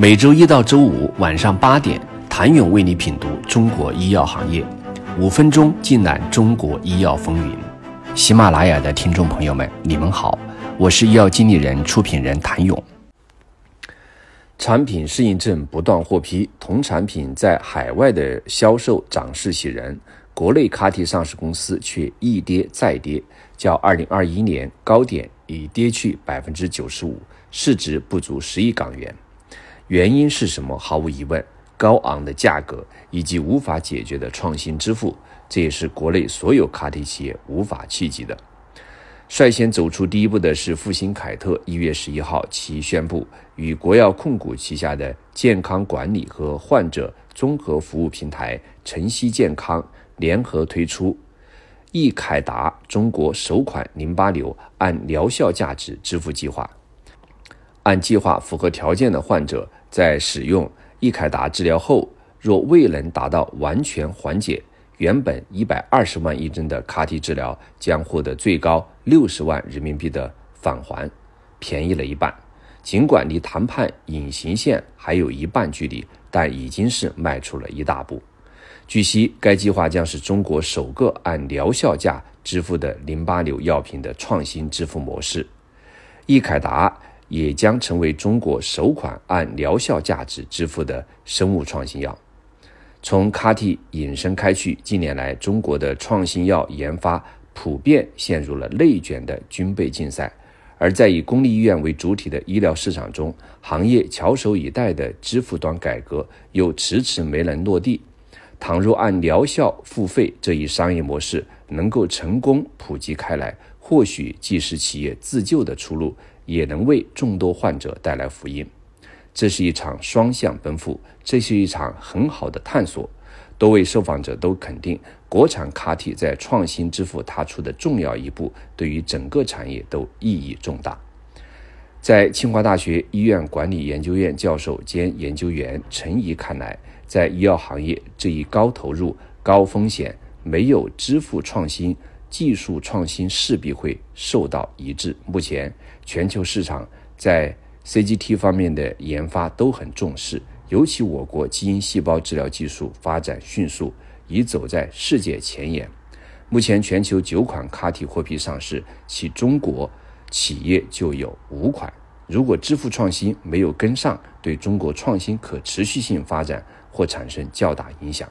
每周一到周五晚上八点，谭勇为你品读中国医药行业，五分钟尽览中国医药风云。喜马拉雅的听众朋友们，你们好，我是医药经理人、出品人谭勇。产品适应症不断获批，同产品在海外的销售涨势喜人，国内 CAR-T 上市公司却一跌再跌，较二零二一年高点已跌去百分之九十五，市值不足十亿港元。原因是什么？毫无疑问，高昂的价格以及无法解决的创新支付，这也是国内所有卡体企业无法企及的。率先走出第一步的是复星凯特，一月十一号，其宣布与国药控股旗下的健康管理和患者综合服务平台晨曦健康联合推出易凯达中国首款淋巴瘤按疗效价值支付计划。按计划符合条件的患者。在使用易凯达治疗后，若未能达到完全缓解，原本一百二十万一针的 CAR-T 治疗将获得最高六十万人民币的返还，便宜了一半。尽管离谈判隐形线还有一半距离，但已经是迈出了一大步。据悉，该计划将是中国首个按疗效价支付的淋巴瘤药品的创新支付模式。易凯达。也将成为中国首款按疗效价值支付的生物创新药。从 CAR-T 引申开去，近年来中国的创新药研发普遍陷入了内卷的军备竞赛，而在以公立医院为主体的医疗市场中，行业翘首以待的支付端改革又迟迟没能落地。倘若按疗效付费这一商业模式能够成功普及开来，或许既是企业自救的出路。也能为众多患者带来福音，这是一场双向奔赴，这是一场很好的探索。多位受访者都肯定，国产卡体在创新支付踏出的重要一步，对于整个产业都意义重大。在清华大学医院管理研究院教授兼研究员陈怡看来，在医药行业这一高投入、高风险、没有支付创新。技术创新势必会受到抑制。目前，全球市场在 CGT 方面的研发都很重视，尤其我国基因细胞治疗技术发展迅速，已走在世界前沿。目前，全球九款 CAR-T 获批上市，其中国企业就有五款。如果支付创新没有跟上，对中国创新可持续性发展或产生较大影响。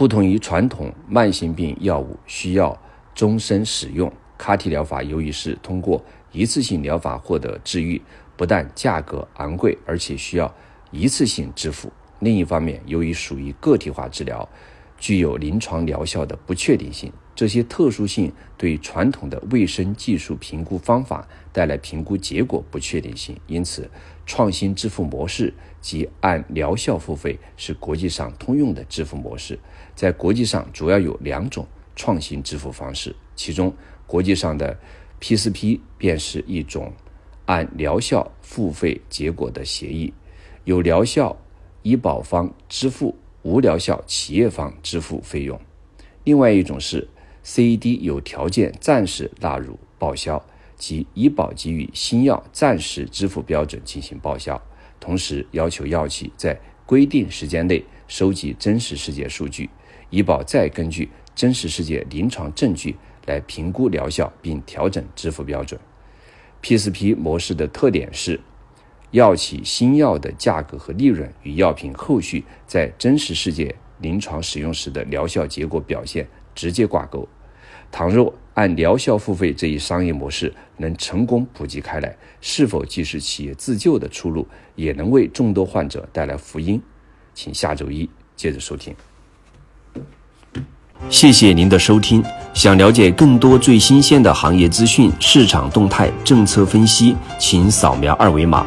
不同于传统慢性病药物需要终身使用，CAR-T 疗法由于是通过一次性疗法获得治愈，不但价格昂贵，而且需要一次性支付。另一方面，由于属于个体化治疗，具有临床疗效的不确定性，这些特殊性对传统的卫生技术评估方法带来评估结果不确定性，因此。创新支付模式即按疗效付费是国际上通用的支付模式。在国际上，主要有两种创新支付方式，其中国际上的 P4P 便是一种按疗效付费结果的协议，有疗效医保方支付，无疗效企业方支付费用。另外一种是 CED 有条件暂时纳入报销。即医保给予新药暂时支付标准进行报销，同时要求药企在规定时间内收集真实世界数据，医保再根据真实世界临床证据来评估疗效并调整支付标准。P4P 模式的特点是，药企新药的价格和利润与药品后续在真实世界临床使用时的疗效结果表现直接挂钩。倘若按疗效付费这一商业模式能成功普及开来，是否既是企业自救的出路，也能为众多患者带来福音？请下周一接着收听。谢谢您的收听。想了解更多最新鲜的行业资讯、市场动态、政策分析，请扫描二维码